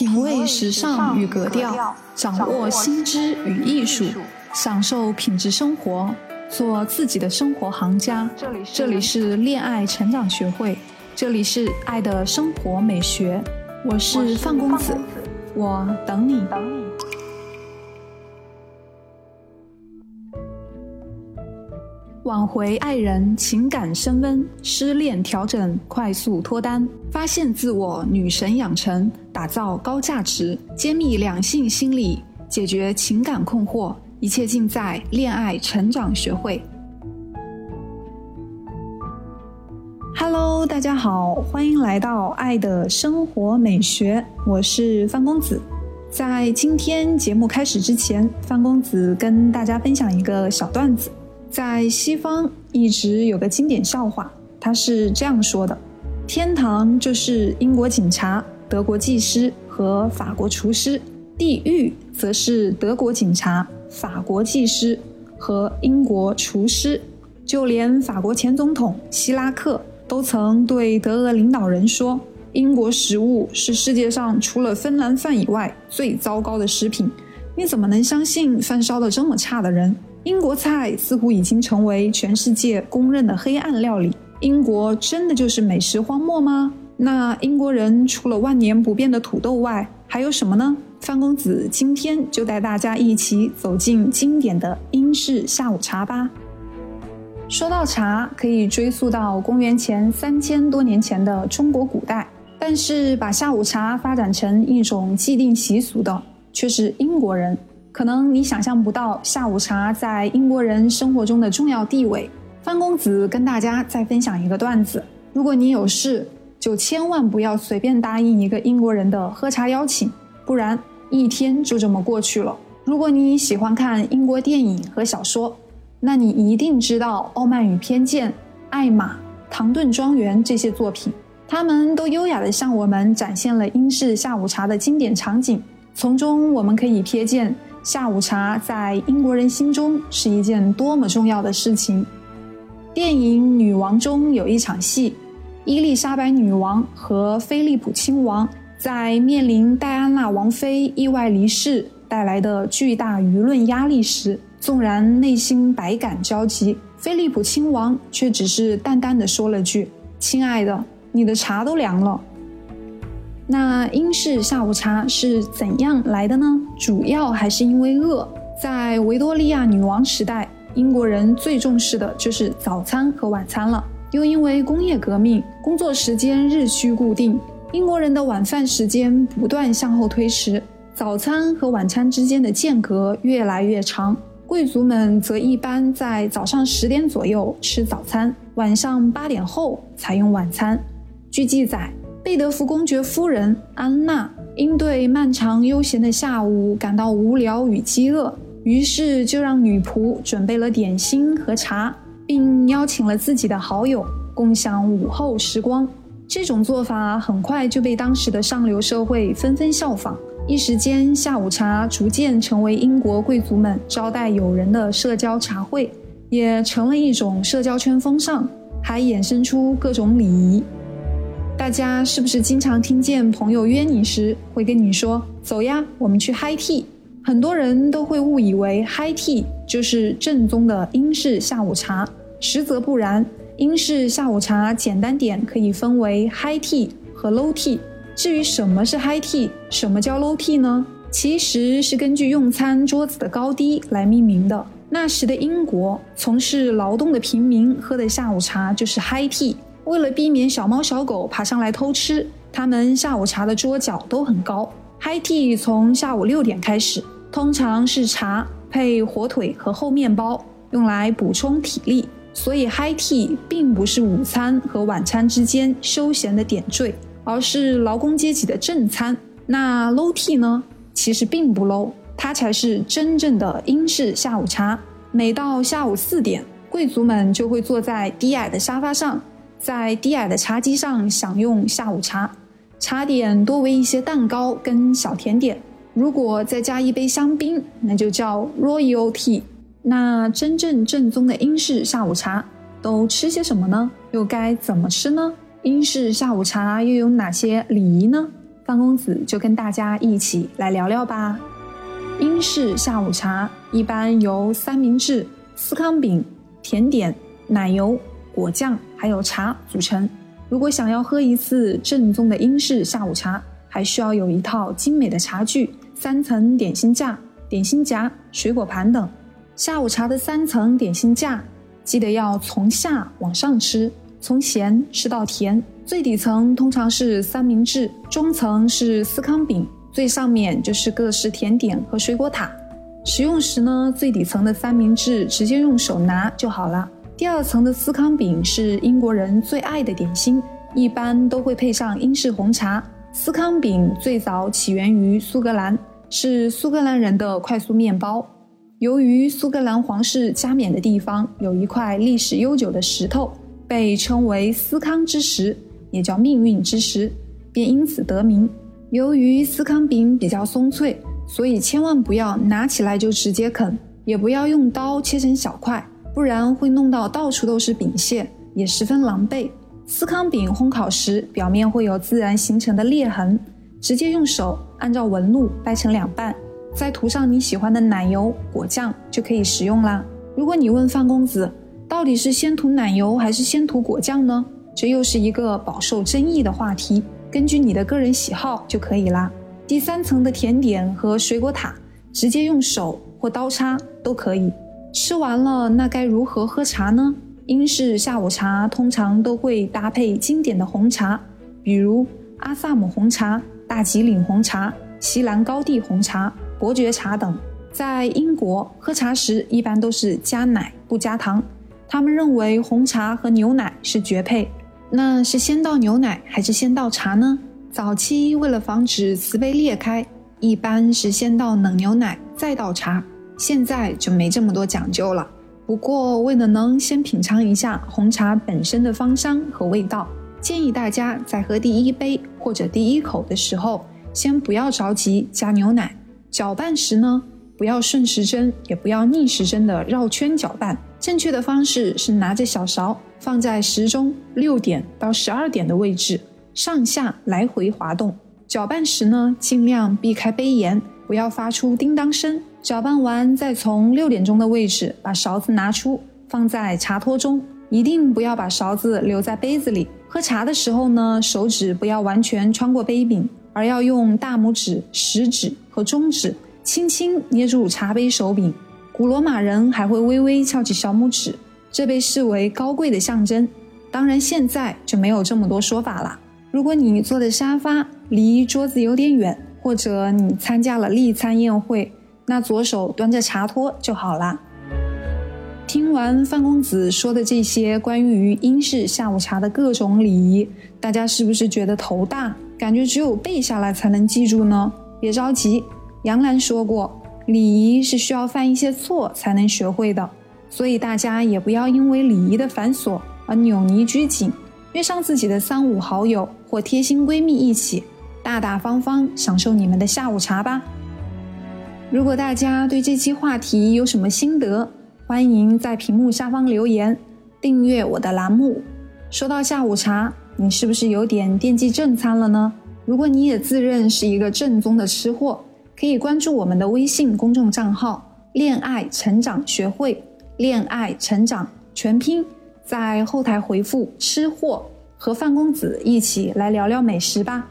品味时尚与格调，掌握新知与艺术，享受品质生活，做自己的生活行家。这里是恋爱成长学会，这里是爱的生活美学。我是范公子，我等你。挽回爱人，情感升温；失恋调整，快速脱单；发现自我，女神养成，打造高价值；揭秘两性心理，解决情感困惑。一切尽在恋爱成长学会。Hello，大家好，欢迎来到爱的生活美学，我是范公子。在今天节目开始之前，范公子跟大家分享一个小段子。在西方一直有个经典笑话，他是这样说的：天堂就是英国警察、德国技师和法国厨师；地狱则是德国警察、法国技师和英国厨师。就连法国前总统希拉克都曾对德俄领导人说：“英国食物是世界上除了芬兰饭以外最糟糕的食品。你怎么能相信饭烧的这么差的人？”英国菜似乎已经成为全世界公认的黑暗料理。英国真的就是美食荒漠吗？那英国人除了万年不变的土豆外，还有什么呢？范公子今天就带大家一起走进经典的英式下午茶吧。说到茶，可以追溯到公元前三千多年前的中国古代，但是把下午茶发展成一种既定习俗的，却是英国人。可能你想象不到下午茶在英国人生活中的重要地位。范公子跟大家再分享一个段子：如果你有事，就千万不要随便答应一个英国人的喝茶邀请，不然一天就这么过去了。如果你喜欢看英国电影和小说，那你一定知道《傲慢与偏见》《艾玛》《唐顿庄园》这些作品，他们都优雅地向我们展现了英式下午茶的经典场景，从中我们可以瞥见。下午茶在英国人心中是一件多么重要的事情。电影《女王》中有一场戏，伊丽莎白女王和菲利普亲王在面临戴安娜王妃意外离世带来的巨大舆论压力时，纵然内心百感交集，菲利普亲王却只是淡淡的说了句：“亲爱的，你的茶都凉了。”那英式下午茶是怎样来的呢？主要还是因为饿。在维多利亚女王时代，英国人最重视的就是早餐和晚餐了。又因为工业革命，工作时间日趋固定，英国人的晚饭时间不断向后推迟，早餐和晚餐之间的间隔越来越长。贵族们则一般在早上十点左右吃早餐，晚上八点后才用晚餐。据记载。贝德福公爵夫人安娜因对漫长悠闲的下午感到无聊与饥饿，于是就让女仆准备了点心和茶，并邀请了自己的好友共享午后时光。这种做法很快就被当时的上流社会纷纷效仿，一时间下午茶逐渐成为英国贵族们招待友人的社交茶会，也成了一种社交圈风尚，还衍生出各种礼仪。大家是不是经常听见朋友约你时会跟你说“走呀，我们去 high tea”？很多人都会误以为 high tea 就是正宗的英式下午茶，实则不然。英式下午茶简单点可以分为 high tea 和 low tea。至于什么是 high tea，什么叫 low tea 呢？其实是根据用餐桌子的高低来命名的。那时的英国，从事劳动的平民喝的下午茶就是 high tea。为了避免小猫小狗爬上来偷吃，他们下午茶的桌角都很高。Hi tea 从下午六点开始，通常是茶配火腿和厚面包，用来补充体力。所以 Hi tea 并不是午餐和晚餐之间休闲的点缀，而是劳工阶级的正餐。那 Low tea 呢？其实并不 low，它才是真正的英式下午茶。每到下午四点，贵族们就会坐在低矮的沙发上。在低矮的茶几上享用下午茶，茶点多为一些蛋糕跟小甜点。如果再加一杯香槟，那就叫 Royal Tea。那真正正宗的英式下午茶都吃些什么呢？又该怎么吃呢？英式下午茶又有哪些礼仪呢？范公子就跟大家一起来聊聊吧。英式下午茶一般由三明治、司康饼、甜点、奶油、果酱还有茶组成。如果想要喝一次正宗的英式下午茶，还需要有一套精美的茶具、三层点心架、点心夹、水果盘等。下午茶的三层点心架，记得要从下往上吃，从咸吃到甜。最底层通常是三明治，中层是司康饼，最上面就是各式甜点和水果塔。食用时呢，最底层的三明治直接用手拿就好了。第二层的司康饼是英国人最爱的点心，一般都会配上英式红茶。司康饼最早起源于苏格兰，是苏格兰人的快速面包。由于苏格兰皇室加冕的地方有一块历史悠久的石头，被称为司康之石。也叫命运之石，便因此得名。由于司康饼比较松脆，所以千万不要拿起来就直接啃，也不要用刀切成小块，不然会弄到到处都是饼屑，也十分狼狈。司康饼烘烤时表面会有自然形成的裂痕，直接用手按照纹路掰成两半，再涂上你喜欢的奶油、果酱就可以食用啦。如果你问范公子，到底是先涂奶油还是先涂果酱呢？这又是一个饱受争议的话题，根据你的个人喜好就可以啦。第三层的甜点和水果塔，直接用手或刀叉都可以。吃完了，那该如何喝茶呢？英式下午茶通常都会搭配经典的红茶，比如阿萨姆红茶、大吉岭红茶、锡兰高地红茶、伯爵茶等。在英国喝茶时，一般都是加奶不加糖，他们认为红茶和牛奶是绝配。那是先倒牛奶还是先倒茶呢？早期为了防止瓷杯裂开，一般是先倒冷牛奶再倒茶。现在就没这么多讲究了。不过为了能先品尝一下红茶本身的芳香和味道，建议大家在喝第一杯或者第一口的时候，先不要着急加牛奶。搅拌时呢，不要顺时针，也不要逆时针的绕圈搅拌。正确的方式是拿着小勺。放在时钟六点到十二点的位置，上下来回滑动。搅拌时呢，尽量避开杯沿，不要发出叮当声。搅拌完，再从六点钟的位置把勺子拿出，放在茶托中，一定不要把勺子留在杯子里。喝茶的时候呢，手指不要完全穿过杯柄，而要用大拇指、食指和中指轻轻捏住茶杯手柄。古罗马人还会微微翘起小拇指。这被视为高贵的象征，当然现在就没有这么多说法了。如果你坐的沙发离桌子有点远，或者你参加了例餐宴会，那左手端着茶托就好啦。听完范公子说的这些关于英式下午茶的各种礼仪，大家是不是觉得头大？感觉只有背下来才能记住呢？别着急，杨澜说过，礼仪是需要犯一些错才能学会的。所以大家也不要因为礼仪的繁琐而扭捏拘谨，约上自己的三五好友或贴心闺蜜一起，大大方方享受你们的下午茶吧。如果大家对这期话题有什么心得，欢迎在屏幕下方留言，订阅我的栏目。说到下午茶，你是不是有点惦记正餐了呢？如果你也自认是一个正宗的吃货，可以关注我们的微信公众账号“恋爱成长学会”。恋爱成长全拼，在后台回复“吃货”，和范公子一起来聊聊美食吧。